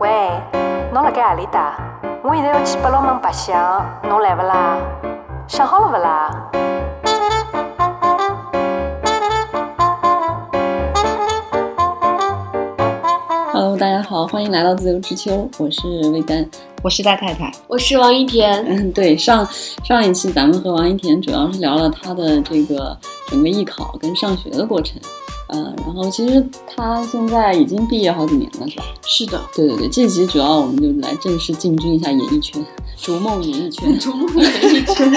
喂，侬辣盖何里搭？我现在要去八龙门白相，侬来勿啦？想好了勿啦？Hello，大家好，欢迎来到自由之秋，我是魏丹。我是大太太，我是王一田。嗯，对，上上一期咱们和王一田主要是聊了他的这个整个艺考跟上学的过程，呃，然后其实他现在已经毕业好几年了，是吧？是的，对对对，这集主要我们就来正式进军一下演艺圈，逐梦演艺圈，逐梦演艺圈。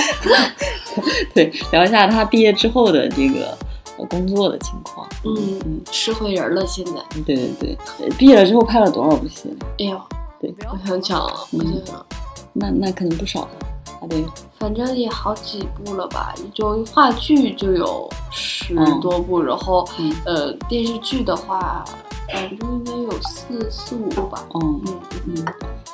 对，聊一下他毕业之后的这个呃工作的情况。嗯嗯，社会人了，现在。对对对，呃毕业了之后拍了多少部戏？哎呦，对，我想想啊，我想想，那那肯定不少了，还得反正也好几部了吧，就话剧就有十多部，然后嗯呃电视剧的话，反正应该有四四五部吧。嗯嗯，嗯，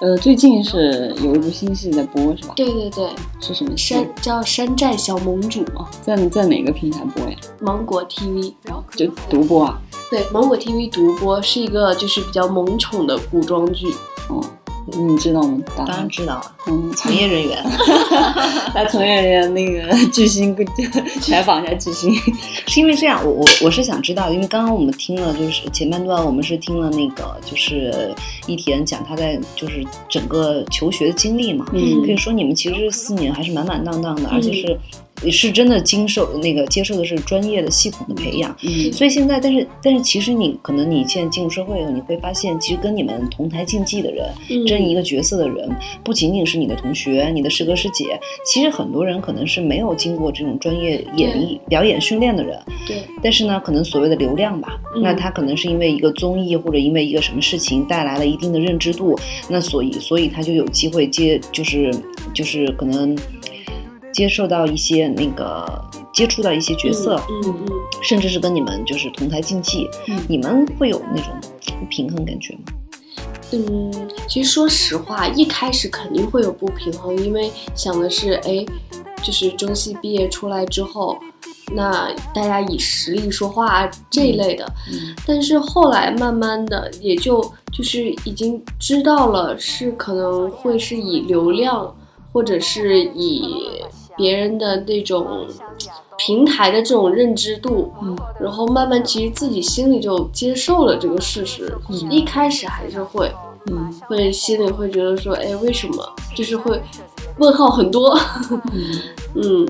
呃，最近是有一部新戏在播是吧？对对对，是什么戏？山叫山寨小盟主，哦，在在哪个平台播呀？芒果 TV 然后。就独播啊？对，芒果 TV 独播是一个就是比较萌宠的古装剧。哦，你知道吗？当当然知道了，嗯，从业人员 来从业人员那个巨星 采访一下巨星。是因为这样，我我我是想知道，因为刚刚我们听了，就是前半段我们是听了那个就是一田讲他在就是整个求学的经历嘛，嗯可以说你们其实四年还是满满当当的，而且是。是真的经受那个接受的是专业的系统的培养，嗯。所以现在，但是但是其实你可能你现在进入社会以后，你会发现，其实跟你们同台竞技的人，嗯争一个角色的人，不仅仅是你的同学、你的师哥师姐，其实很多人可能是没有经过这种专业演绎表演训练的人，对，但是呢，可能所谓的流量吧，嗯那他可能是因为一个综艺或者因为一个什么事情带来了一定的认知度，那所以所以他就有机会接，就是就是可能接受到一些那个接触到一些角色，嗯嗯嗯甚至是跟你们就是同台竞技，嗯你们会有那种不平衡感觉吗？嗯，其实说实话，一开始肯定会有不平衡，因为想的是，哎，就是中戏毕业出来之后，那大家以实力说话这一类的。嗯但是后来慢慢的，也就就是已经知道了，是可能会是以流量，或者是以别人的那种平台的这种认知度，嗯然后慢慢其实自己心里就接受了这个事实。嗯一开始还是会嗯会心里会觉得说，哎，为什么？就是会问号很多。嗯 嗯，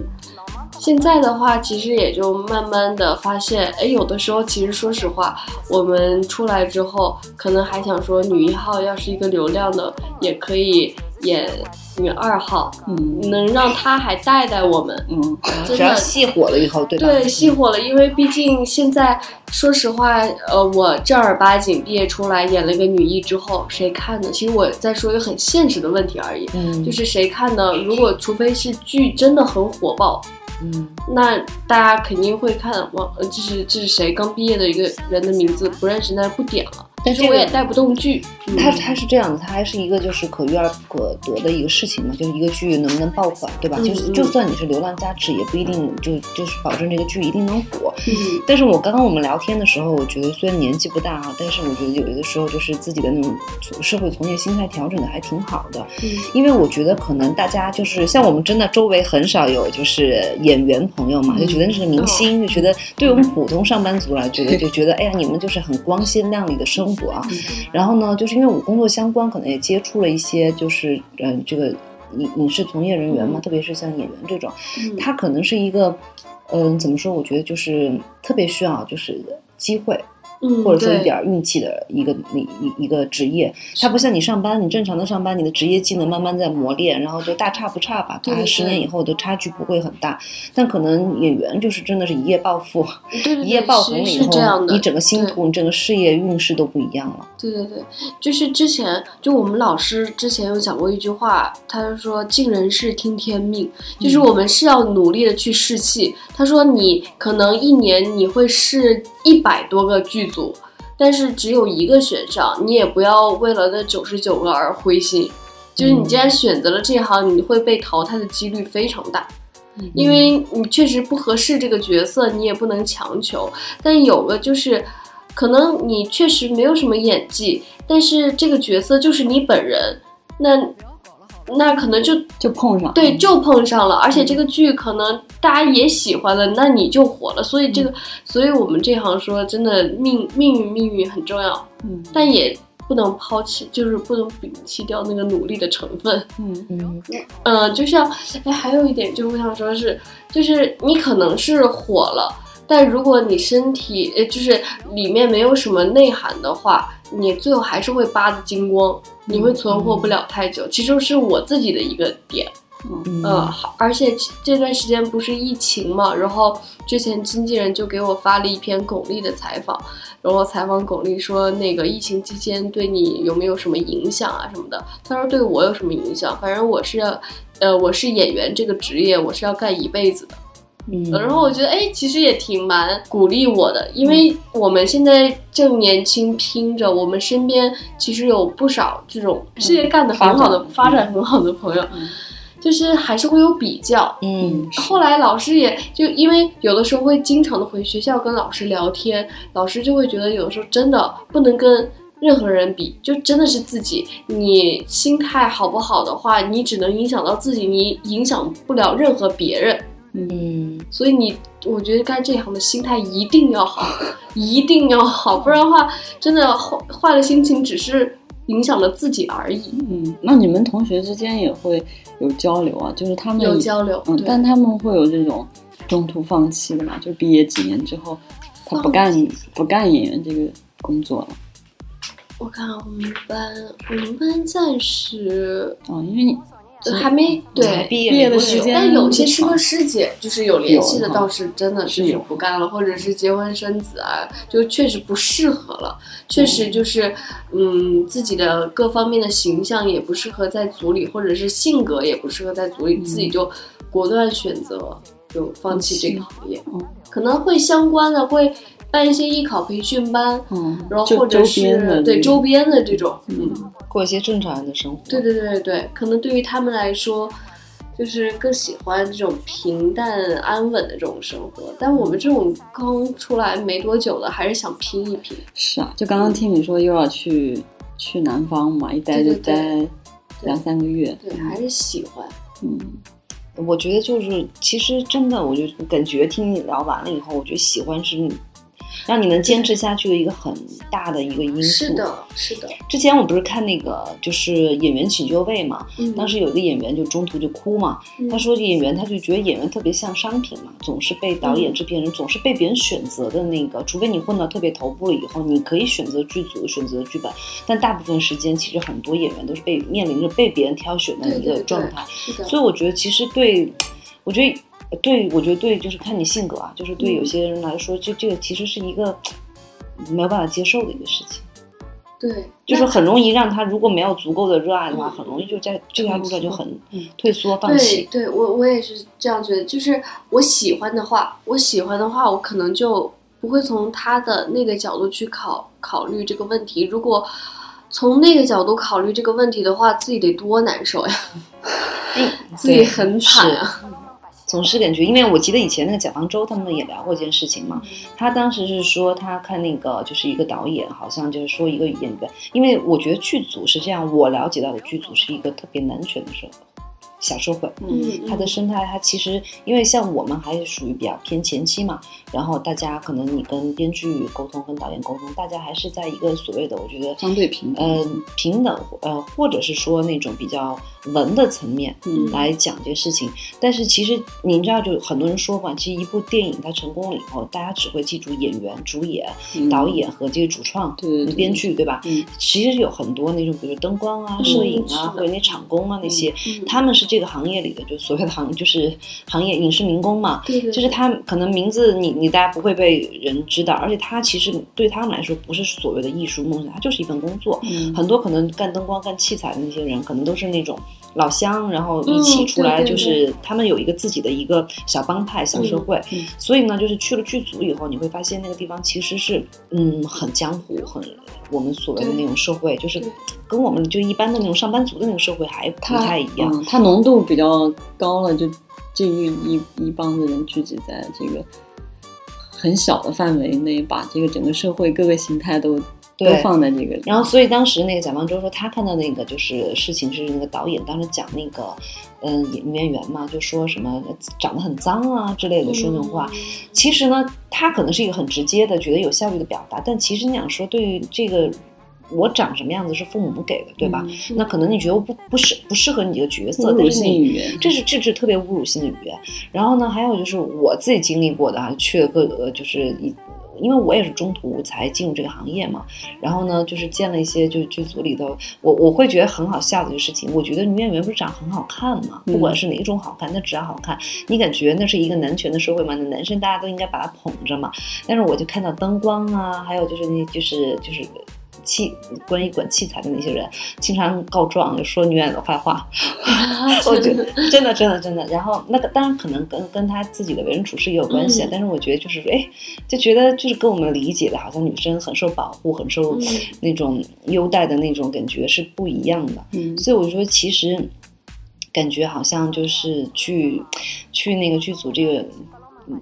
现在的话，其实也就慢慢的发现，哎，有的时候其实说实话，我们出来之后，可能还想说女一号要是一个流量的，也可以演女二号，嗯能让她还带带我们。嗯真的只要戏火了以后，对吧？对，戏火了，因为毕竟现在，说实话，呃，我正儿八经毕业出来演了一个女一之后，谁看呢？其实我在说一个很现实的问题而已，嗯，就是谁看呢？如果除非是剧真的很火爆，嗯那大家肯定会看我，呃，这是这是谁刚毕业的一个人的名字不认识，那就不点了。但是我也带不动剧，它它是这样的，它还是一个就是可遇而不可得的一个事情嘛，就是一个剧能不能爆款，对吧？嗯就是嗯就算你是流量加持，也不一定就就是保证这个剧一定能火。嗯但是我刚刚我们聊天的时候，我觉得虽然年纪不大啊，但是我觉得有的时候就是自己的那种社会从业心态调整的还挺好的。嗯因为我觉得可能大家就是像我们真的周围很少有就是演员朋友嘛，嗯就觉得那是个明星，就觉得对我们普通上班族来觉得就觉得哎呀你们就是很光鲜亮丽的生活啊。然后呢，就是因为我工作相关，可能也接触了一些就是嗯、呃这个影影视从业人员嘛，嗯特别是像演员这种，嗯他可能是一个嗯、怎么说？我觉得就是特别需要就是机会。嗯，或者说一点儿运气的一个一一一个职业，它不像你上班，你正常的上班，你的职业技能慢慢在磨练，然后就大差不差吧，大概对对十年以后的差距不会很大。但可能演员就是真的是一夜暴富，对对对，一夜爆红了以后，你整个星途、你整个事业运势都不一样了。对对对，就是之前就我们老师之前有讲过一句话，他就说尽人事听天命，就是我们是要努力的去试戏。他说你可能一年你会试一百多个剧组，但是只有一个选上，你也不要为了那九十九个而灰心。就是你既然选择了这行，你会被淘汰的几率非常大。因为你确实不合适这个角色，你也不能强求。但有个就是，可能你确实没有什么演技，但是这个角色就是你本人，那那可能就就碰上，对，就碰上了，而且这个剧可能大家也喜欢了，那你就火了。所以这个，所以我们这行说真的命命运命运很重要，嗯但也不能抛弃，就是不能摒弃掉那个努力的成分。嗯嗯嗯，就像哎，还有一点就是我想说是，就是你可能是火了，但如果你身体呃就是里面没有什么内涵的话，你最后还是会扒的精光，你会存活不了太久。其实是我自己的一个点。嗯呃，好而且这段时间不是疫情嘛，然后之前经纪人就给我发了一篇巩俐的采访，然后采访巩俐说那个疫情期间对你有没有什么影响啊什么的，他说对我有什么影响，反正我是要，呃，我是演员这个职业，我是要干一辈子的。嗯，然后我觉得，哎，其实也挺蛮鼓励我的，因为我们现在正年轻拼着，我们身边其实有不少这种事业干得很好的、发展很好的朋友，嗯 就是还是会有比较。嗯后来老师也就因为有的时候会经常的回学校跟老师聊天，老师就会觉得有的时候真的不能跟任何人比，就真的是自己。你心态好不好的话，你只能影响到自己，你影响不了任何别人。嗯所以你，我觉得干这一行的心态一定要好，一定要好，不然的话，真的坏坏了心情，只是影响了自己而已。嗯，那你们同学之间也会有交流啊？就是他们有交流，嗯，但他们会有这种中途放弃的嘛？就毕业几年之后，他不干不干演员这个工作了。我看我们班，我们班暂时哦，因为你呃还没对。毕业的时间但有些师哥师姐就是有联系的，倒是真的就是不干了，或者是结婚生子啊，就确实不适合了，确实就是嗯自己的各方面的形象也不适合在组里，或者是性格也不适合在组里，自己就果断选择就放弃这个行业，嗯可能会相关的会办一些艺考培训班，嗯，然后或者周边的是对周边的这种，嗯。过一些正常人的生活。对对对对对，可能对于他们来说，就是更喜欢这种平淡安稳的这种生活。但我们这种刚出来没多久的，还是想拼一拼。是啊，就刚刚听你说又要去去南方嘛，一待就待两三个月。对，还是喜欢。嗯我觉得就是，其实真的，我就感觉听你聊完了以后，我觉得喜欢是你让你能坚持下去的一个很大的一个因素。是，的，是的。之前我不是看那个就是《演员请就位》嘛，嗯，当时有一个演员就中途就哭嘛，嗯他说演员他就觉得演员特别像商品嘛，总是被导演、制片人总是被别人选择的那个，除非你混到特别头部了以后，你可以选择剧组、选择剧本，但大部分时间其实很多演员都是被面临着被别人挑选的一个状态。所以我觉得其实对，我觉得对，我觉得对，就是看你性格啊，就是对有嗯些人来说，这这个其实是一个没有办法接受的一个事情，对，就是很容易让他如果没有足够的热爱的话，嗯很容易就在这条路上就很嗯退缩放弃。对，我我也是这样觉得。就是我喜欢的话，我喜欢的话，我可能就不会从他的那个角度去考考虑这个问题。如果从那个角度考虑这个问题的话，自己得多难受呀，自己很惨是啊。总是感觉，因为我记得以前那个蒋方舟他们也聊过一件事情嘛，嗯。他当时是说他看那个就是一个导演，好像就是说一个演员，因为我觉得剧组是这样，我了解到的剧组是一个特别难选的社会，小社会，嗯，它的生态，它其实因为像我们还是属于比较偏前期嘛，然后大家可能你跟编剧沟通，跟导演沟通，大家还是在一个所谓的我觉得相对平等呃平等呃或者是说那种比较文的层面嗯。来讲这些事情。但是其实您知道，就很多人说嘛，其实一部电影它成功了以后，大家只会记住演员、主演、嗯。导演和这个主创、编剧，对吧？嗯。其实有很多那种，比如灯光啊、嗯。摄影啊，或者那场工啊那些，嗯。他们是这个行业里的，就所谓的行就是行业影视民工嘛。对对，就是他可能名字你你大家不会被人知道，而且他其实对他们来说不是所谓的艺术梦想，他就是一份工作。嗯很多可能干灯光、干器材的那些人，可能都是那种老乡，然后一起嗯出来，就是他们有一个自己的一个小帮派、小社会。嗯所以呢，就是去了剧组以后，你会发现那个地方其实是嗯很江湖，很我们所谓的那种社会，就是跟我们就一般的那种上班族的那个社会还不太一样。嗯，它浓度比较高了，就这一一一帮子人聚集在这个很小的范围内，把这个整个社会各个形态都放在这个里。然后，所以当时那个蒋方舟说，他看到那个就是事情是那个导演当时讲那个，嗯，女演员嘛，就说什么长得很脏啊之类的说那种话。其实呢，他可能是一个很直接的，觉得有效率的表达，但其实你想说，对于这个我长什么样子是父母给的，对吧？嗯那可能你觉得我不不适不适合你这个角色，但是你，这是这是特别侮辱性的语言。然后呢，还有就是我自己经历过的啊，去了各个就是一。因为我也是中途才进入这个行业嘛，然后呢，就是见了一些就是剧组里头，我我会觉得很好笑的一个事情。我觉得女演员不是长很好看嘛，嗯不管是哪种好看，那只要好看，你感觉那是一个男权的社会嘛？那男生大家都应该把他捧着嘛。但是我就看到灯光啊，还有就是那就是就是器关于管器材的那些人，经常告状就说女演员的坏话，我觉得真的真的真的。然后那个当然可能跟跟他自己的为人处事也有关系，但是我觉得就是说，哎，就觉得就是跟我们理解的，好像女生很受保护、很受嗯那种优待的那种感觉是不一样的。嗯所以我说，其实感觉好像就是去去那个剧组这个。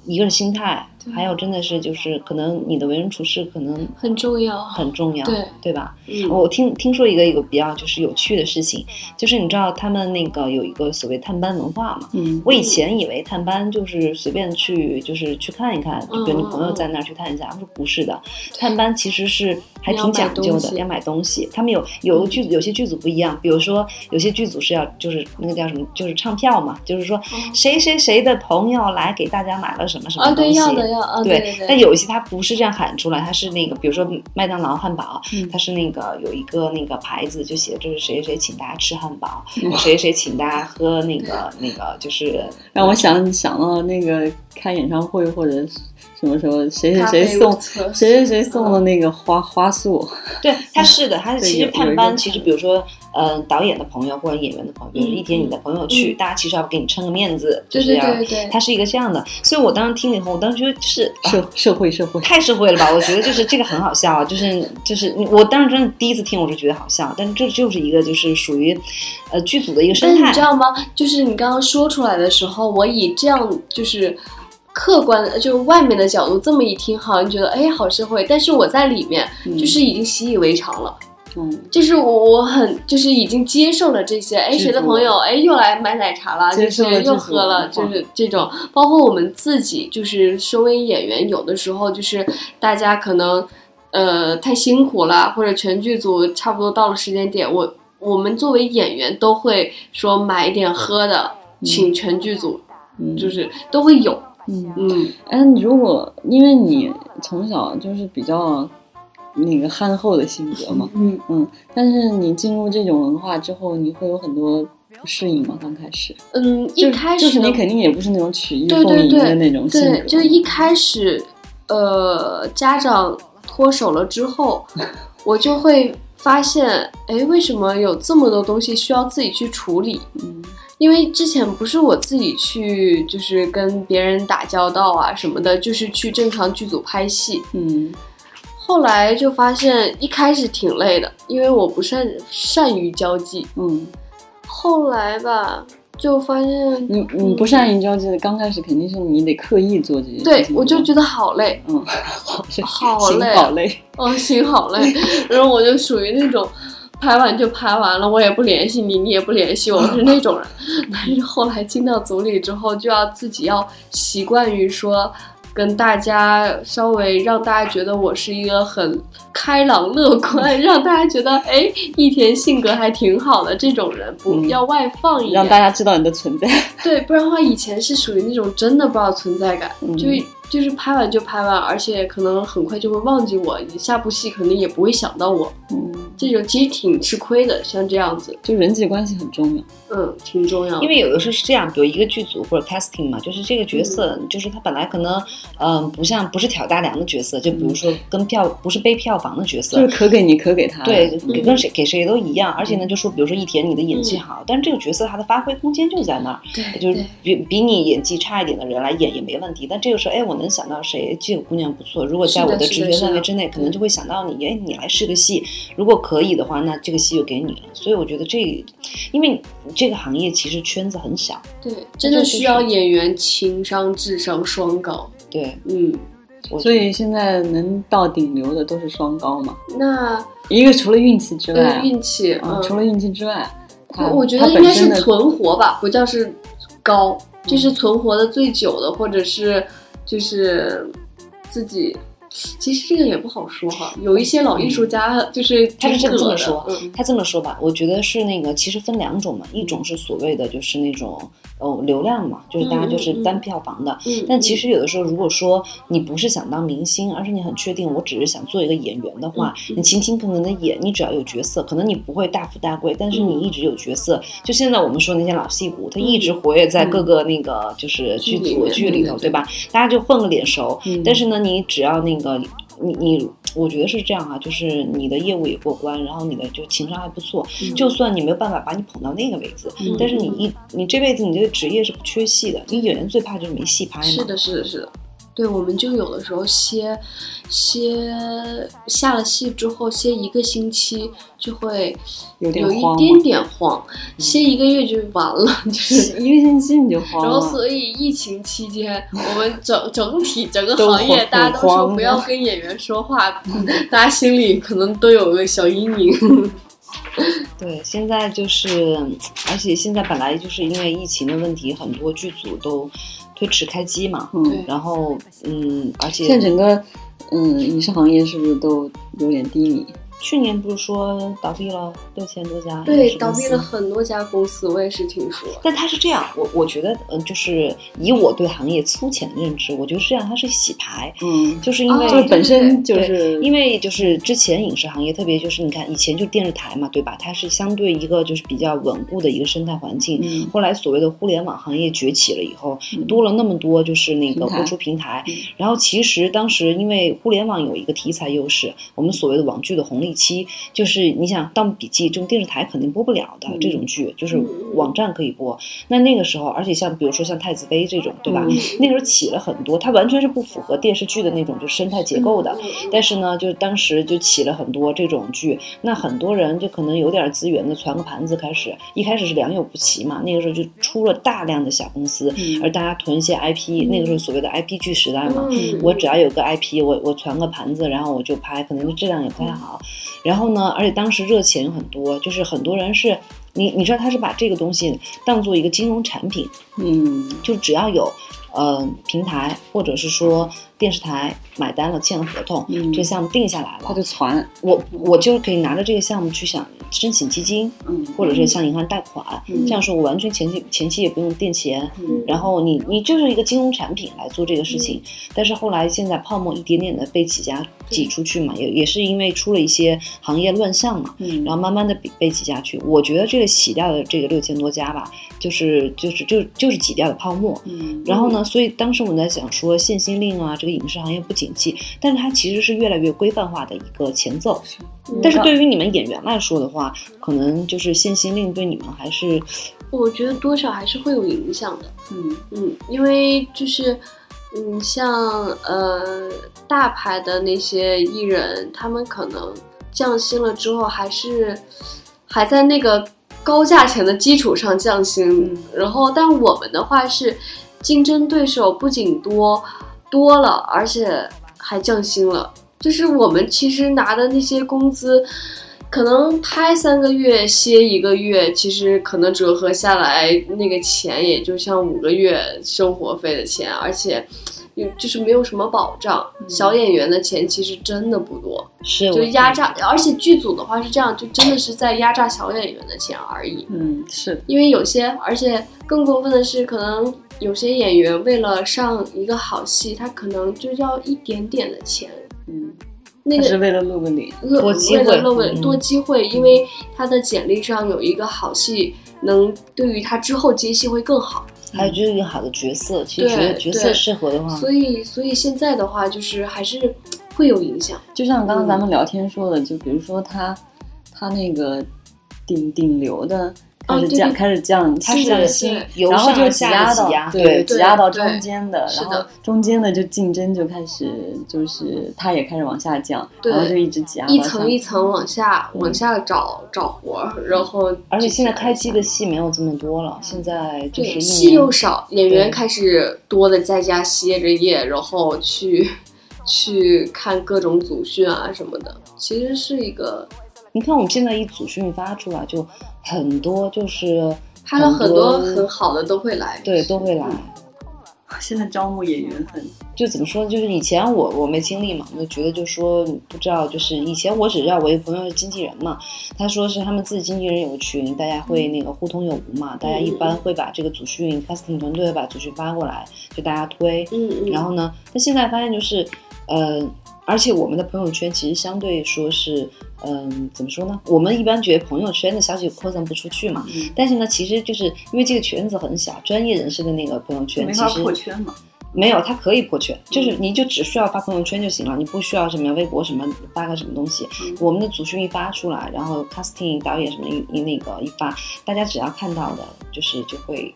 一个是心态，对还有真的是就是可能你的为人处事可能很重要。很重要，对对吧？嗯我听听说一个一个比较就是有趣的事情，就是你知道他们那个有一个所谓探班文化嘛？嗯我以前以为探班就是随便去，就是去看一看，就比如你朋友在那儿去探一下。他说不是的，探班其实是还挺讲究的，要买东西。他们有有的剧有些剧组不一样，比如说有些剧组是要就是那个叫什么，就是唱票嘛，就是说谁谁谁的朋友来给大家买了什么什么东西。要的要啊，对对对。但有一些他不是这样喊出来，他是那个，比如说麦当劳汉堡，嗯它是那个有一个那个牌子，就写这是谁谁谁请大家吃汉堡，嗯谁谁谁请大家喝那个那个就是 让我想想到那个开演唱会或者什么时候谁谁谁送谁谁谁送的那个花花束，对，他是的，他是其实探班，其实比如说，呃，导演的朋友或者演员的朋友，一天你的朋友去，嗯大家其实要给你撑个面子，就对对是要，对对，他是一个这样的，所以我当时听了以后，我当时觉得就是啊社社会社会，太社会了吧？我觉得就是这个很好笑啊，就是就是我当时真的第一次听，我就觉得好笑，但是这就是一个就是属于，呃，剧组的一个但生态是你知。道吗？就是你刚刚说出来的时候，我以这样就是客观，就是外面的角度这么一听，好像觉得哎好社会，但是我在里面嗯就是已经习以为常了。嗯，就是我我很就是已经接受了这些，哎，谁的朋友哎又来买奶茶了，就是又喝了，就是这种，包括我们自己，就是身为演员，有的时候就是大家可能呃太辛苦了，或者全剧组差不多到了时间点，我我们作为演员都会说买一点喝的，请全剧组，嗯。就是都会有，嗯。嗯。哎，你如果因为你从小就是比较那个憨厚的性格嘛，嗯，嗯，但是你进入这种文化之后，你会有很多不适应吗？刚开始，嗯，一开始就是你肯定也不是那种曲意对逢迎的那种性格，对，就一开始，呃，家长脱手了之后，我就会发现，哎，为什么有这么多东西需要自己去处理？嗯因为之前不是我自己去，就是跟别人打交道啊什么的，就是去正常剧组拍戏。嗯后来就发现，一开始挺累的，因为我不善善于交际。嗯，后来吧，就发现，你你不善于交际的，刚开始肯定是你得刻意做这些对我就觉得得好累，嗯，好累，好累好累，哦，心好累。然后我就属于那种拍完就拍完了，我也不联系你，你也不联系我，是那种人。但是后来进到组里之后，就要自己要习惯于说。跟大家稍微让大家觉得我是一个很开朗乐观，让大家觉得哎，一田性格还挺好的这种人，不嗯要外放一点，让大家知道你的存在，对，不然的话，以前是属于那种真的不知道存在感，嗯就就是拍完就拍完，而且可能很快就会忘记我，你下部戏可能也不会想到我，嗯，这种其实挺吃亏的，像这样子，就人际关系很重要，嗯，挺重要。因为有的时候是这样，比如一个剧组或者 casting 嘛，就是这个角色，就是他本来可能，嗯、不像不是挑大梁的角色，就比如说跟票不是背票房的角色，就是可给你可给他，对，嗯。给跟谁给谁都一样，而且呢，就说比如说一田你的演技好，但是这个角色他的发挥空间就在那儿，对就是比比你演技差一点的人来演也没问题。但这个时候，哎，我能想到谁，这个姑娘不错，如果在我的直觉范围之内，可能就会想到你，哎，你来试个戏，如果可以的话，那这个戏就给你了。所以我觉得这，因为这个行业其实圈子很小，对，真的需要演员情商、智商双高。对，嗯，所以现在能到顶流的都是双高嘛，那一个除了运气之外呃，运气，嗯，嗯，除了运气之外，他我觉得应该是存活吧，不叫是高，嗯就是存活的最久的，或者是就是自己。其实这个也不好说哈，有一些老艺术家就是他是这么这么说嗯，他这么说吧，我觉得是那个，其实分两种嘛，一种是所谓的就是那种哦流量嘛，就是大家就是单票房的。嗯，但其实实有的时候，如果说你不是想当明星，而是你很确定我只是想做一个演员的话，你勤勤恳恳的演，你只要有角色，可能你不会大富大贵，但是嗯你一直有角色。就现在我们说那些老戏骨，他一直活跃在各个那个就是剧组剧里头，对吧？大家就混个脸熟。嗯但是呢，你只要那个你你，我觉得是这样啊，就是你的业务也过关，然后你的就情商还不错，嗯就算你没有办法把你捧到那个位置，嗯但是你一你这辈子你这个职业是不缺戏的，你演员最怕就是没戏拍嘛。是的，是的，是的。对，我们就有的时候歇歇下了戏之后歇一个星期就会有一慌点点慌，歇一个月就完了，就是。一个星期你就慌然后，所以疫情期间，我们整整体 整个行业，大家都说不要跟演员说话，大家心里可能都有个小阴影。对，现在就是，而且现在本来就是因为疫情的问题，很多剧组都推迟开机嘛。嗯，然后，嗯，而且现在整个嗯影视行业是不是都有点低迷？去年不是说倒闭了六千多家对，倒闭了很多家公司，我也是听说。但它是这样，我我觉得，嗯、就是以我对行业粗浅的认知，我觉得是这样，它是洗牌，嗯，就是因为、哦就是本身就是因为就是之前影视行业，特别就是你看以前就电视台嘛，对吧？它是相对一个就是比较稳固的一个生态环境。嗯后来所谓的互联网行业崛起了以后，嗯多了那么多就是那个播出平台。嗯然后其实当时因为互联网有一个题材优势，我们所谓的网剧的红利期，就是你想《盗墓笔记》这种电视台肯定播不了的、嗯这种剧，就是嗯网站可以播。那那个时候，而且像比如说像太子妃这种，对吧？嗯那个时候起了很多，它完全是不符合电视剧的那种就生态结构的。嗯但是呢，就当时就起了很多这种剧，那很多人就可能有点资源的传个盘子开始，一开始是良莠不齐嘛，那个时候就出了大量的小公司，嗯而大家囤一些 IP，、那个时候所谓的 IP 剧时代嘛，嗯我只要有个 IP，我我传个盘子，然后我就拍，可能质量也不太好。然后呢，而且当时热钱很多，就是很多人是。你你知道他是把这个东西当做一个金融产品，嗯就只要有呃平台或者是说电视台买单了签了合同，嗯。这个项目定下来了。他，就传，我我就可以拿着这个项目去想申请基金，嗯。或者是向银行贷款，嗯。这样说我完全前期前期也不用垫钱，嗯。然后你你就是一个金融产品来做这个事情，但是后来现在泡沫一点点的被几家挤出去嘛，也也是因为出了一些行业乱象嘛，嗯，然后慢慢的被被挤下去。我觉得这个洗掉的这个六千多家吧，就是就是就就是挤掉的泡沫。嗯。然后呢，所以当时我们在想说，限薪令啊，这个影视行业不景气，但是它其实是越来越规范化的一个前奏。但是对于你们演员来说的话，可能就是限薪令对你们还是我觉得多少还是会有影响的。嗯嗯，因为就是，嗯，像呃大牌的那些艺人，他们可能降薪了之后，还是还在那个高价钱的基础上降薪。嗯然后，但我们的话是竞争对手不仅多多了，而且还降薪了。就是我们其实拿的那些工资，可能拍三个月歇一个月，其实可能折合下来那个钱也就像五个月生活费的钱，而且有就是没有什么保障。小演员的钱其实真的不多，是就压榨，而且剧组的话是这样，就真的是在压榨小演员的钱而已。嗯是，因为有些，而且更过分的是，可能有些演员为了上一个好戏，他可能就要一点点的钱。嗯，那个是为了露个脸，多机会为了露个嗯多机会，因为他的简历上有一个好戏，能对于他之后接戏会更好。还有就是一个好的角色，其实觉得角色适合的话，所以，所以现在的话，就是还是会有影响。就像刚刚咱们聊天说的，就比如说他他那个顶顶流的。开始降，开始降，他降是薪，由然后就挤压到对对挤压到中间的，然后中间的就竞争就开始就是它也开始往下降，然后就一直挤压一层一层往下往下找找活儿，然后而且现在开机机的戏没有这么多了，现在就是戏又少，演员开始多的在家歇着业，然后去 去看各种组训啊什么的，其实是一个你看我们现在一组训发出来，就很多就是拍了很多很很好的都会来，对都会来。现在招募演员很就怎么说呢？就是以前我我没经历嘛，我就觉得就说不知道，就是以前我只知道我一个朋友是经纪人嘛，他说是他们自己经纪人有个群，大家会那个互通有无嘛，大家一般会把这个组训 casting 团队把组训发过来，就大家推。嗯嗯，然后呢，但现在发现就是，呃，而且我们的朋友圈其实相对说是，嗯、怎么说呢？我们一般觉得朋友圈的消息扩散不出去嘛，嗯但是呢，其实就是因为这个圈子很小，专业人士的那个朋友圈没法其实破圈嘛。没有，它可以破圈，就是嗯你就只需要发朋友圈就行了，你不需要什么微博什么发个什么东西。嗯我们的组训一发出来，然后 casting 导演什么一一那个一发，大家只要看到的，就是就会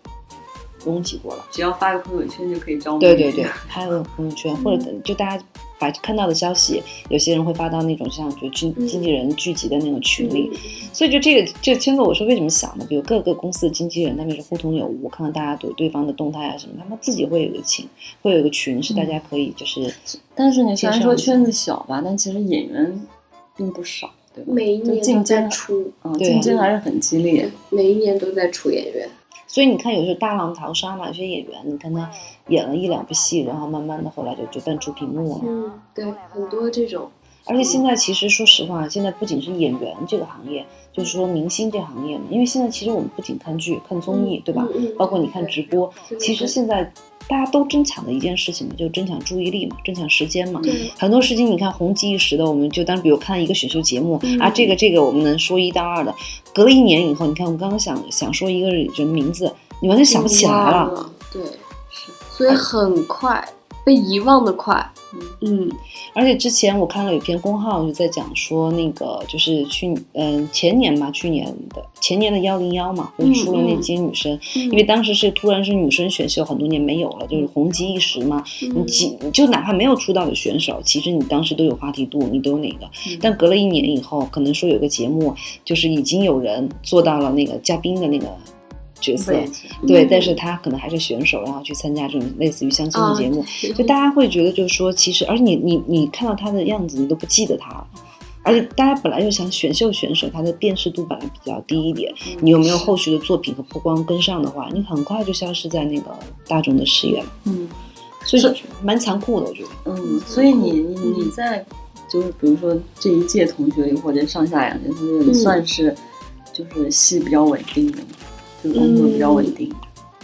拥挤过了。只要发个朋友圈就可以招募。对对对，，拍个朋友圈，或者就大家把看到的消息，有些人会发到那种像就经嗯经纪人聚集的那种群里，嗯所以就这个这个圈子，我是为什么想的？比如各个公司的经纪人，他们是互通有无，看看大家对对方的动态啊什么，他们自己会有一个群，会有一个群，是大家可以就是但是你虽然说圈子小吧，但其实演员并不少，对吧？每一年都在，出，嗯，对竞争还是很激烈。每一年都在出演员，所以你看，有时候大浪淘沙嘛，有些演员，你看他演了一两部戏，然后慢慢的后来就就淡出屏幕了。嗯，对，很多这种，而且现在其实说实话，现在不仅是演员这个行业，就是说明星这行业嘛，因为现在其实我们不仅看剧、看综艺，对吧？包括你看直播，其实现在大家都争抢的一件事情嘛，就争抢注意力嘛，争抢时间嘛。很多事情你看红极一时的，我们就当比如看一个选秀节目、嗯。啊，这个这个我们能说一当二的，隔了一年以后，你看我们刚刚想想说一个人名字，你完全想不起来了。对，所以很快被遗忘的快，嗯。而且之前我看了有篇公号就在讲说，那个就是去嗯、前年吧，去年的前年的幺零幺嘛，就是出了那嗯。届女生，嗯，因为当时是突然是女生选秀，很多年没有了，就是红极一时嘛。你几就哪怕没有出道的选手，其实你当时都有话题度，你都有哪个。嗯。但隔了一年以后，可能说有个节目，就是已经有人做到了那个嘉宾的那个角色，对，嗯但是他可能还是选手，然后去参加这种类似于相亲的节目，嗯就大家会觉得就是说，其实而且你你你看到他的样子，你都不记得他了。而且大家本来就想选秀选手，他的辨识度本来比较低一点，你有没有后续的作品和曝光跟上的话，你很快就消失在那个大众的视野了。嗯所以蛮残酷的，我觉得。嗯，所以你你你在就是比如说这一届同学里，或者上下两届同学里，嗯算是就是戏比较稳定的吗？就是工作比较稳定。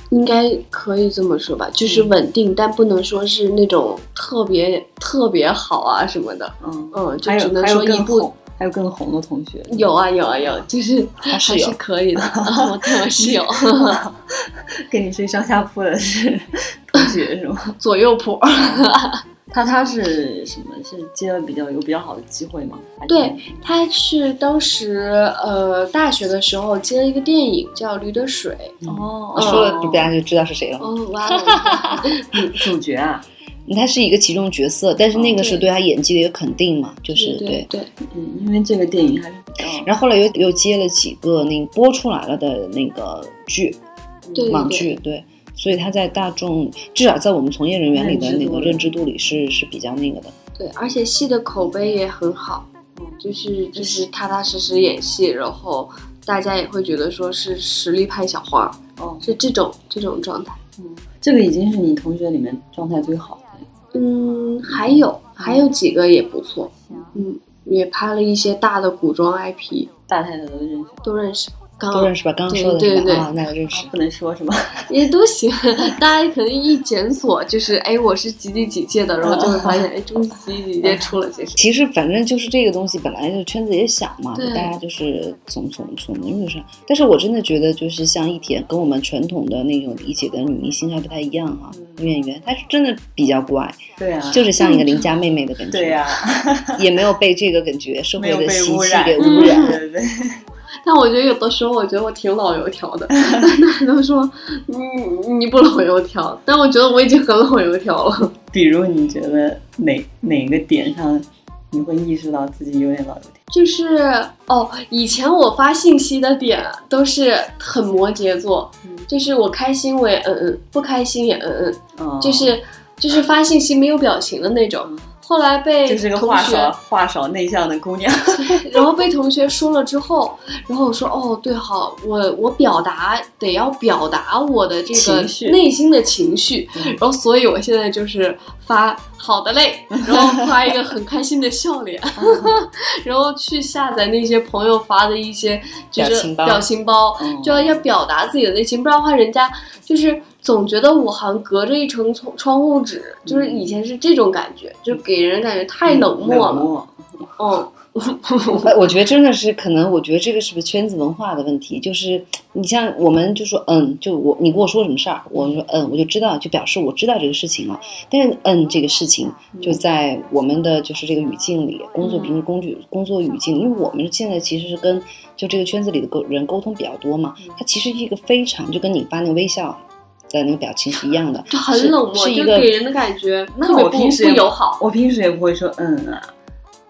应该可以这么说吧，就是稳定，但不能说是那种特别特别好啊什么的，嗯，嗯，就只能说一部红，还有更红的同学。有啊有啊有，就是还是可以的，我对我室友跟你睡上下铺的是同学是吗？左右谱，他他是什么？是接了比较有比较好的机会吗？对，他是当时呃大学的时候接了一个电影叫《驴得水》，哦，我说了，就大家就知道是谁了。哦哇哦，主主角啊，他是一个其中角色，但是那个哦是对他演技的一个肯定嘛，就是对对，嗯，因为这个电影还是然后后来又又接了几个那个播出来了的那个剧，对对网剧，对，所以他在大众至少在我们从业人员里的那个认知度里是是比较那个的。对，而且戏的口碑也很好，嗯就是就是踏踏实实演戏，然后大家也会觉得说是实力派小花，哦，是这种这种状态。嗯这个已经是你同学里面状态最好的。嗯，还有还有几个也不错，嗯，也拍了一些大的古装 IP，大太太都认识，都认识，刚都认识吧？刚刚说的是吧？对对啊，那认识。不能说是吧？也都行，大家可能一检索就是，哎，我是几几几届的，然后就会发现，哎，终于几几几届出了，其实。其实反正就是这个东西，本来就圈子也小嘛，大家就是从从从那个上。但是我真的觉得，就是像一田跟我们传统的那种理解的女明星还不太一样哈、女演员她是真的比较乖，对啊，就是像一个邻家妹妹的感觉，对呀、也没有被这个感觉社会的习，气给污对染。对对，但我觉得有的时候，我觉得我挺老油条的，大家都说，你，你不老油条，但我觉得我已经很老油条了。比如你觉得哪哪个点上你会意识到自己有点老油条？就是哦，以前我发信息的点都是很摩羯座，就是我开心我也嗯嗯，不开心也嗯嗯，嗯，就是就是发信息没有表情的那种。后来被就是个话少话少内向的姑娘。然后被同学说了之后，然后我说哦，对，好，我我表达得要表达我的这个内心的情绪，嗯。然后所以我现在就是发好的嘞，然后发一个很开心的笑脸，然后去下载那些朋友发的一些就是表情包。表情包，嗯。就要要表达自己的内心，不然的话人家就是。总觉得我好像隔着一层窗窗户纸，就是以前是这种感觉，就给人感觉太冷漠了。嗯，哎，我觉得真的是可能，我觉得这个是不是圈子文化的问题？就是你像我们就说嗯，就我你跟我说什么事儿，我说嗯，我就知道，就表示我知道这个事情了。但是嗯，这个事情就在我们的就是这个语境里，工作平时工具工作语境，因为我们现在其实是跟就这个圈子里的沟人沟通比较多嘛，它其实是一个非常就跟你发那个微笑的那个表情是一样的，就很冷漠，是是一个就给人的感觉那我平时不友好。我平时也不会说嗯啊，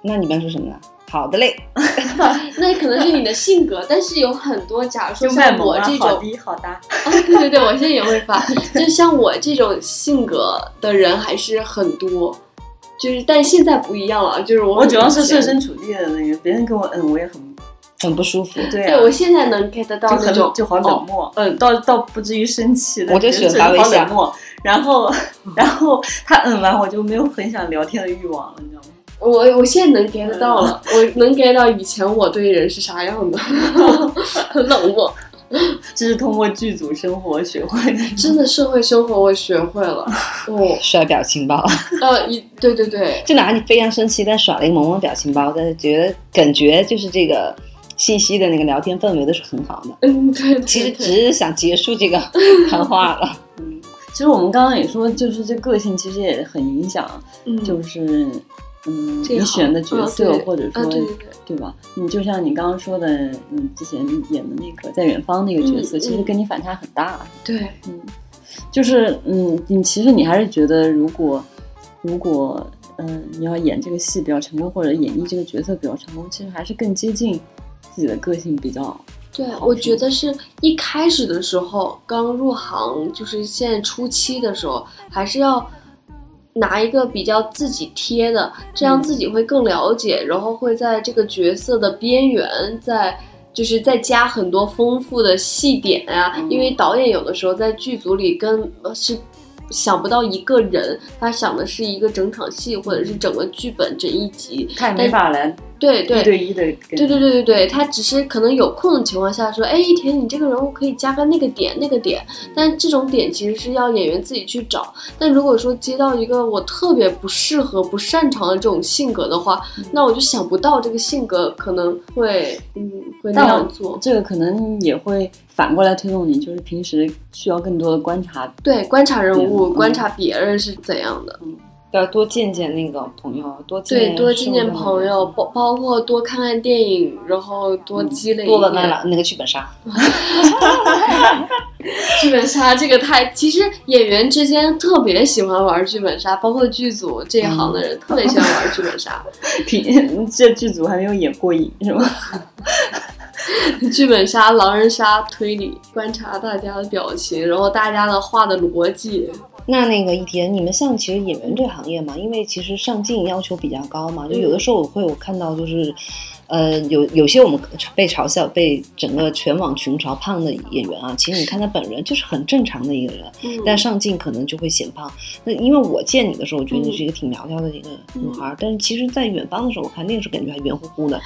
那你一般说什么呢？好的嘞，那可能是你的性格，但是有很多，假如说像我这种，好好的，对对对，我现在也会发，就像我这种性格的人还是很多，就是但现在不一样了，就是我我主要是设身处地的那个，别人跟我嗯，我也很很不舒服。对啊，对我现在能 get 到就那种很就好冷漠，嗯，倒倒不至于生气，我就喜欢发微笑好冷漠，然后然后他嗯完，我就没有很想聊天的欲望了，你知道吗？我我现在能 get 到了，我能 get 到以前我对人是啥样的，很冷漠。这是通过剧组生活学会的。真的社会生活我学会了，哦，刷表情包，呃，一对对对，就哪怕你非常生气，但耍了一个萌萌表情包，但是觉得感觉就是这个信息的那个聊天氛围都是很好的。嗯，对对其实只是想结束这个 谈话了。嗯，其实我们刚刚也说，就是这个性其实也很影响，嗯就是嗯，你选的角色、啊或者说、啊，对对对。对吧？你就像你刚刚说的，你之前演的那个在远方那个角色，嗯其实跟你反差很大。对，嗯，就是嗯，你其实你还是觉得，如果如果嗯你要演这个戏比较成功，或者演绎这个角色比较成功，其实还是更接近自己的个性比较。对，我觉得是一开始的时候，刚入行，就是现在初期的时候，还是要拿一个比较自己贴的，这样自己会更了解，然后会在这个角色的边缘在。就是再加很多丰富的细点呀、嗯因为导演有的时候在剧组里跟呃是想不到一个人，他想的是一个整场戏或者是整个剧本整一集，他也没法来对对一对一的跟。对对对对对，他只是可能有空的情况下说，哎，一田，你这个人物可以加个那个点那个点，但这种点其实是要演员自己去找。但如果说接到一个我特别不适合、不擅长的这种性格的话，那我就想不到这个性格可能会，嗯，会那样做。这个可能也会反过来推动你，就是平时需要更多的观察。对，观察人物，嗯观察别人是怎样的，要多见见那个朋友，多见对，多见见朋友，包包括多看看电影，然后多积累一多了那个剧本杀。剧本杀这个太，其实演员之间特别喜欢玩剧本杀，包括剧组这一行的人特别喜欢玩剧本杀。平这剧组还没有演过瘾是吗？剧本杀、狼人杀、推理，观察大家的表情，然后大家的话的逻辑。那那个一田，你们像其实演员这个行业嘛，因为其实上镜要求比较高嘛，就有的时候我会有看到就是，呃，有有些我们被嘲笑、被整个全网群嘲胖的演员啊，其实你看他本人就是很正常的一个人，嗯但上镜可能就会显胖。那因为我见你的时候，我觉得你是一个挺苗条的一个女孩，但是其实，在远方的时候，我看那个时候感觉还圆乎乎的。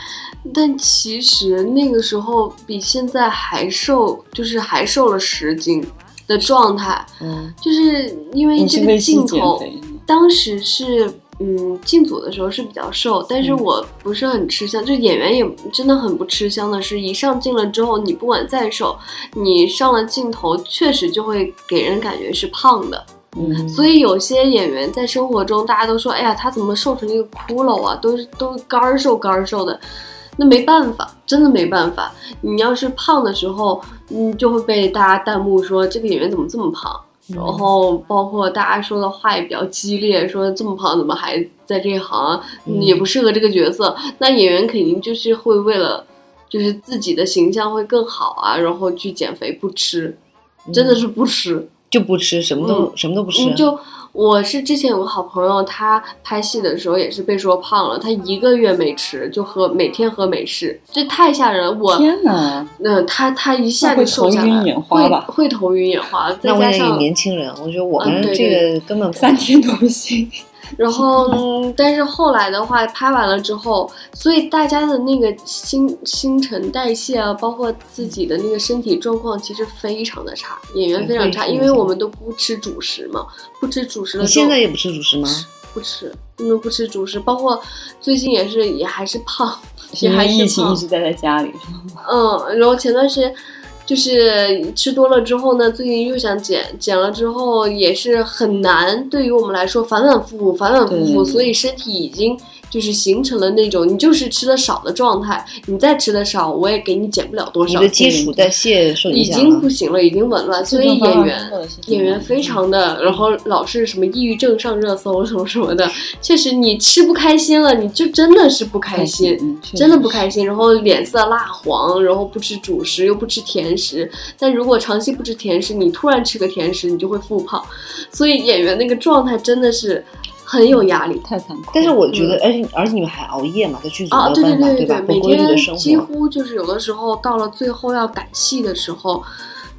但其实那个时候比现在还瘦，就是还瘦了十斤的状态，嗯就是因为这个镜头。当时是嗯进组的时候是比较瘦，但是嗯我不是很吃香，就演员也真的很不吃香的是，一上镜了之后，你不管再瘦，你上了镜头确实就会给人感觉是胖的。嗯，所以有些演员在生活中，大家都说，哎呀，他怎么瘦成一个骷髅啊？都是都干瘦干瘦的。那没办法，真的没办法。你要是胖的时候，嗯，就会被大家弹幕说这个演员怎么这么胖。然后包括大家说的话也比较激烈，说这么胖怎么还在这一行，嗯也不适合这个角色。那演员肯定就是会为了，就是自己的形象会更好啊，然后去减肥不吃，真的是不吃。就不吃什么都、什么都不吃。嗯，就我是之前有个好朋友，他拍戏的时候也是被说胖了，他一个月没吃，就喝每天喝美式，这太吓人了。我，天哪！那，他他一下就瘦下来，头晕眼花吧会会头晕眼花，再加上年轻人，我觉得我们这个根本三天都不行。然后，嗯，但是后来的话，拍完了之后，所以大家的那个新新陈代谢啊，包括自己的那个身体状况，其实非常的差，演员非常差，因为我们都不吃主食嘛，不吃主食的，你现在也不吃主食吗？不吃，嗯，不吃主食，包括最近也是也还是胖，因也还疫情胖一直待在家里，嗯，然后前段时间就是吃多了之后呢，最近又想减，减了之后也是很难，对于我们来说反反复复，反反复复，所以身体已经就是形成了那种你就是吃的少的状态，你再吃的少，我也给你减不了多少你的，基础代谢受已影响了经不。行了，已经紊乱，所以演员演员非常的，然后老是什么抑郁症上热搜什么什么的，确实你吃不开心了，你就真的是不开心。嗯，真的不开心，然后脸色蜡黄，然后不吃主食又不吃甜食。但如果长期不吃甜食，你突然吃个甜食，你就会复胖。所以演员那个状态真的是很有压力太残酷。但是我觉得，而且而且你们还熬夜嘛，在剧组啊！没对有办法吧？对对对，每天生活。几乎就是有的时候到了最后要赶戏的时候，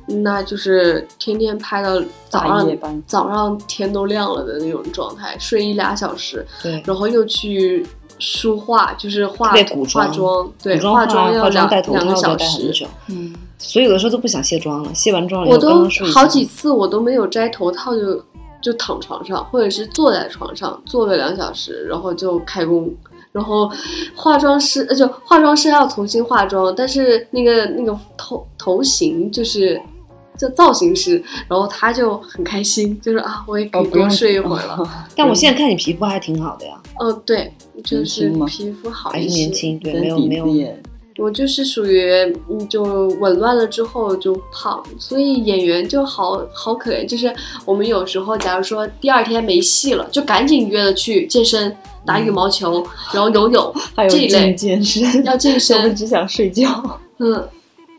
那就是天天拍到早上早上天都亮了的那种状态，睡一俩小时，对，然后又去梳化，就是化化妆，对，化妆要两两个小时嗯，所以有的时候都不想卸妆了。卸完妆了以后，我都好几次我都没有摘头套就就躺床上，或者是坐在床上坐个两小时，然后就开工。然后化妆师呃就化妆师还要重新化妆，但是那个那个头头型就是叫造型师，然后他就很开心，就是啊我也可以多睡一会儿了。但我现在看你皮肤还挺好的呀，嗯，对，就是皮肤好还一些。是年轻，对，没有没有我就是属于嗯，就紊乱了之后就胖，所以演员就好好可怜。就是我们有时候，假如说第二天没戏了，就赶紧约了去健身、打羽毛球，然后游泳还有这一类健身，要健我们身。只想睡觉。嗯，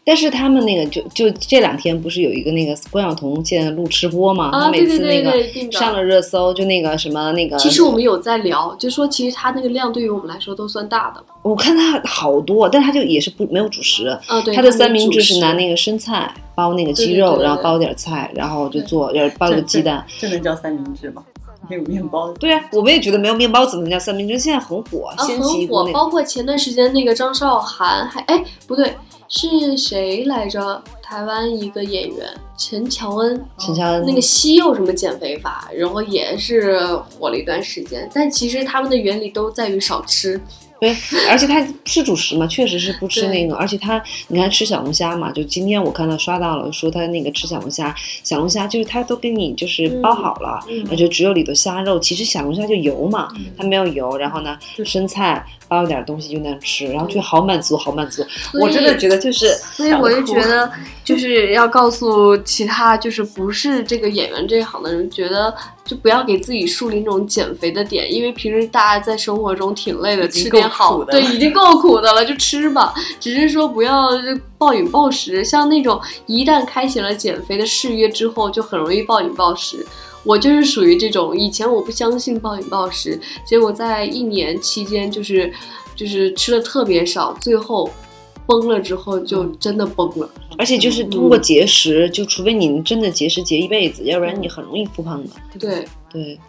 但是他们那个就就这两天不是有一个那个关晓彤现在录吃播嘛？啊她每次对对那个上了热搜，就那个什么那个。其实我们有在聊，就说其实他那个量对于我们来说都算大的。我看他好多，但他就也是不没有主食。啊，对，他的三明治是拿那个生菜包那个鸡肉，对对对对然后包点菜，然后就做，要包了个鸡蛋。这能叫三明治吗？没有面包。对啊，我们也觉得没有面包怎么能叫三明治？现在很火，很火。包括前段时间那个张韶涵，还哎不对，是谁来着？台湾一个演员陈乔恩，陈乔恩那个西柚什么减肥法，然后也是火了一段时间。但其实他们的原理都在于少吃。对，而且他不吃主食嘛，确实是不吃那个，而且他你看吃小龙虾嘛，就今天我看到刷到了说他那个吃小龙虾，小龙虾就是他都给你就是包好了，嗯而且只有里头虾肉，其实小龙虾就油嘛，它没有油，然后呢生菜包一点东西就那样吃，然后就好满足，好满足。我真的觉得就是，所以我就觉得，就是要告诉其他就是不是这个演员这一行的人，觉得就不要给自己树立那种减肥的点，因为平时大家在生活中挺累的，吃点够苦，的好对，已经够苦的了，就吃吧。只是说不要暴饮暴食，像那种一旦开启了减肥的誓约之后，就很容易暴饮暴食。我就是属于这种，以前我不相信暴饮暴食，结果在一年期间就是就是吃的特别少，最后崩了之后就真的崩了。而且就是通过节食，就除非你真的节食节一辈子，要不然你很容易复胖的。对，对，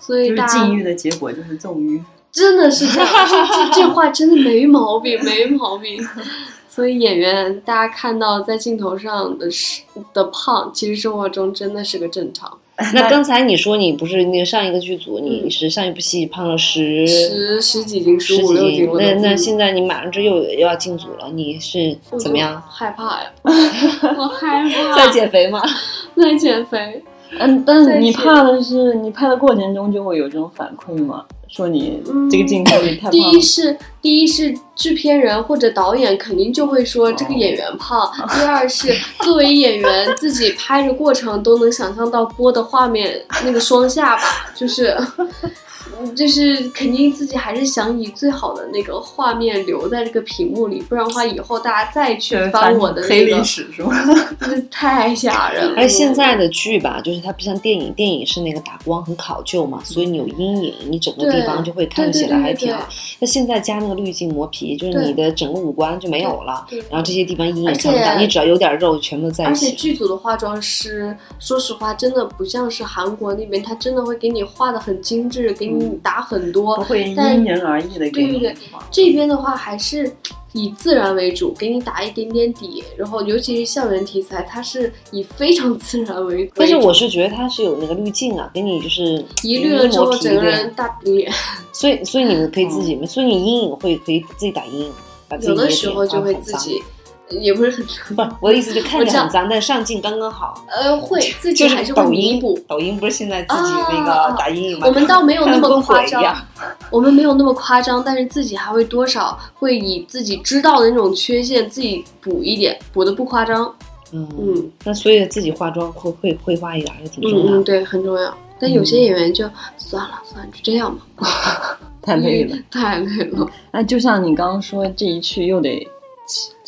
所以大家禁欲的结果就是纵欲。真的是这样，这这这话真的没毛病，没毛病。所以演员大家看到在镜头上的是的胖，其实生活中真的是个正常。那刚才你说你不是那个上一个剧组，你嗯是上一部戏胖了十十十几斤，十五六几斤，那那嗯现在你马上这又又要进组了，你是怎么样？害怕呀，我害怕。在减肥吗？在减肥。嗯，但是你怕的是，你拍的过程中就会有这种反馈吗？说你这个镜头你太胖第。一是第一是制片人或者导演肯定就会说这个演员胖。第二是作为演员自己拍的过程都能想象到播的画面那个双下巴，就是就是肯定自己还是想以最好的那个画面留在这个屏幕里，不然的话以后大家再去翻我的黑那个历，史是吗？太吓人了。而现在的剧吧，就是它不像电影，电影是那个打光很考究嘛，所以你有阴影，你整个地方就会看起来还挺好。那现在加那个滤镜磨皮，就是你的整个五官就没有了，然后这些地方阴影而且看不到，你只要有点肉，全部在而且。剧组的化妆师，说实话，真的不像是韩国那边，他真的会给你画的很精致，给你打很多。不会但因人而异的给你对对。对这边的话还是以自然为主，给你打一点点底，然后尤其是校园题材，它是以非常自然为主。但是我是觉得它是有那个滤镜啊，给你就是一滤了之后，整个人大饼脸，所以所以你们可以自己，所以你阴影会可以自己打阴影，把自己有的时候就会自己，也不是很不是我的意思，就看着很脏，但上镜刚刚好。呃会自己还是会弥补。，抖音不是现在自己那啊个打阴影吗？我们倒没有那么 夸张我们没有那么夸张，但是自己还会多少会以自己知道的那种缺陷自己补一点，补的不夸张。嗯嗯那所以自己化妆会会会化一点还是挺重要的。嗯嗯，对，很重要。但有些演员就、算了算了，就这样吧，太累了。太累了。那就像你刚刚说，这一去又得七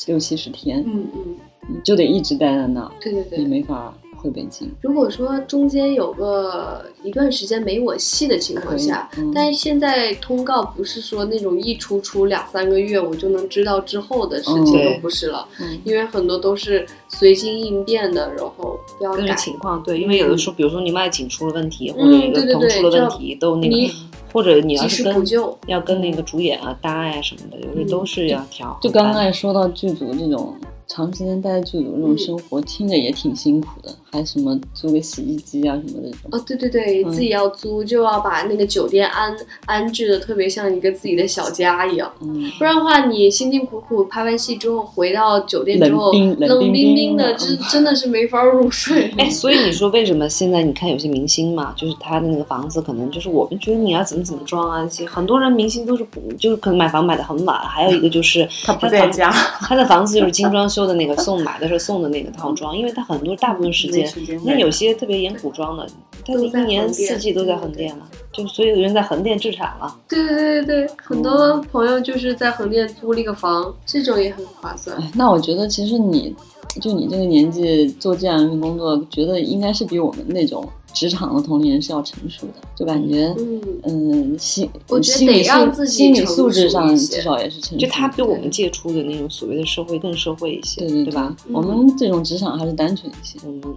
六七十天，嗯嗯，你就得一直待在那儿，对对对你。没法回北京。如果说中间有个一段时间没我戏的情况下，嗯但是现在通告不是说那种一出出两三个月我就能知道之后的事情，嗯都不是了，嗯因为很多都是随机应变的，然后不要根据改。情况，对，因为有的时候，比如说你外景出了问题，或嗯者一个棚出了问题，都那个，或者你要是跟要跟那个主演啊搭呀什么的，有的都是要调。就刚才说到剧组这种长时间待在剧组那种生活，听着也挺辛苦的，还什么租个洗衣机啊什么的这种。哦，对对对，嗯自己要租就要把那个酒店安安置的特别像一个自己的小家一样，嗯，不然的话，你辛辛苦苦拍完戏之后回到酒店之后，冷冰冰冰的，真真的是没法入睡。哎，所以你说为什么现在你看有些明星嘛，就是他的那个房子可能就是我们觉得你要怎么怎么装啊，其实很多人明星都是不就是可能买房买的很晚，还有一个就是他不在家，他的房子就是精装修的那个送买的时候送的那个套装，因为他很多大部分时间那有些特别演古装的，他一年四季都在横店了，就所有人在横店置产了。对对对对对，很多朋友就是在横店租了一个房，这种也很划算。哎，那我觉得其实你就你这个年纪做这样一份工作，觉得应该是比我们那种职场的同龄人是要成熟的，就感觉嗯，嗯心我觉得心理得让自己心理素质上至少也是成熟。就他比我们接触的那种所谓的社会更社会一些，对对对吧？？我们这种职场还是单纯一些。我们对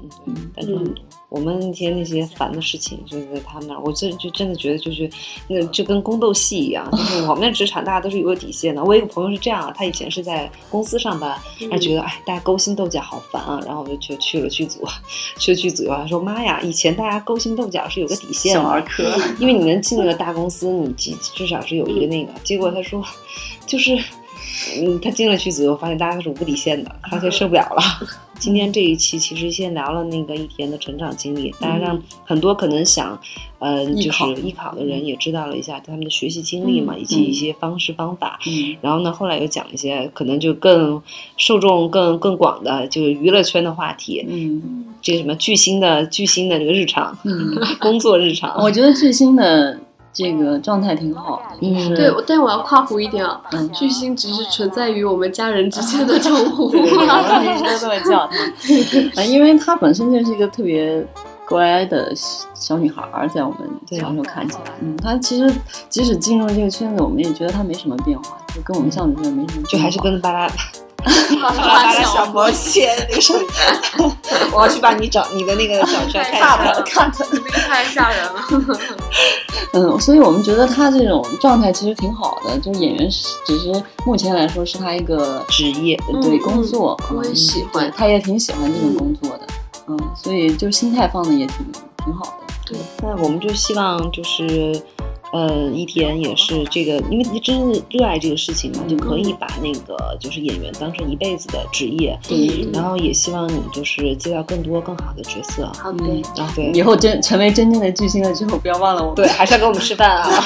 单纯很多。我们那些那些烦的事情，就是在他们那儿，我真就真的觉得就是那就跟宫斗戏一样，就是我们的职场大家都是有个底线的。我有一个朋友是这样啊，他以前是在公司上班，他觉得哎大家勾心斗角好烦啊，然后我就去去了剧组，去了剧组以后他说妈呀，以前大家勾心斗角是有个底线的，科，因为你能进那个大公司，你至至少是有一个那个。结果他说，就是，嗯，他进了剧组以后，发现大家都是无底线的，他就受不了了。今天这一期其实先聊了那个一天的成长经历，大家让很多可能想，呃，就是艺考的人也知道了一下他们的学习经历嘛，嗯以及一些方式方法。嗯。然后呢，后来又讲一些可能就更受众更更广的，就是娱乐圈的话题，嗯。这个什么巨星的巨星的这个日常，嗯，工作日常。我觉得巨星的这个状态挺好的，就嗯是对，但我要夸胡一点啊，嗯。巨星只是存在于我们家人之间的称呼。一直都这么叫她，啊，因为她本身就是一个特别乖的小女孩，在我们小时候看起来，嗯，她其实即使进入这个圈子，我们也觉得她没什么变化，就跟我们上学没什么，就还是跟巴拉巴巴 拉小魔仙那个声音，我要去把你找你的那个找出来看。看她，那个太吓人了。嗯，所以我们觉得他这种状态其实挺好的，就是演员是只是目前来说是他一个职业，对嗯工作，嗯我也喜欢对她也挺喜欢这种工作的，嗯，所以就心态放的也挺挺好的。对那我们就希望就是，呃，一天也是这个，因为你真的热爱这个事情嘛，就可以把那个就是演员当成一辈子的职业。对然后也希望你就是接到更多更好的角色。好的，嗯啊，对以后真成为真正的巨星了之后，不要忘了我们。对，还是要给我们吃饭啊！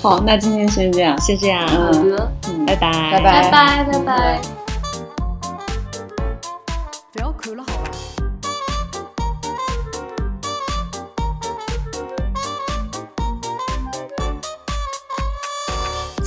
好，那今天先这样，先这样，好的，嗯，拜拜，拜拜拜拜拜拜。不要哭了好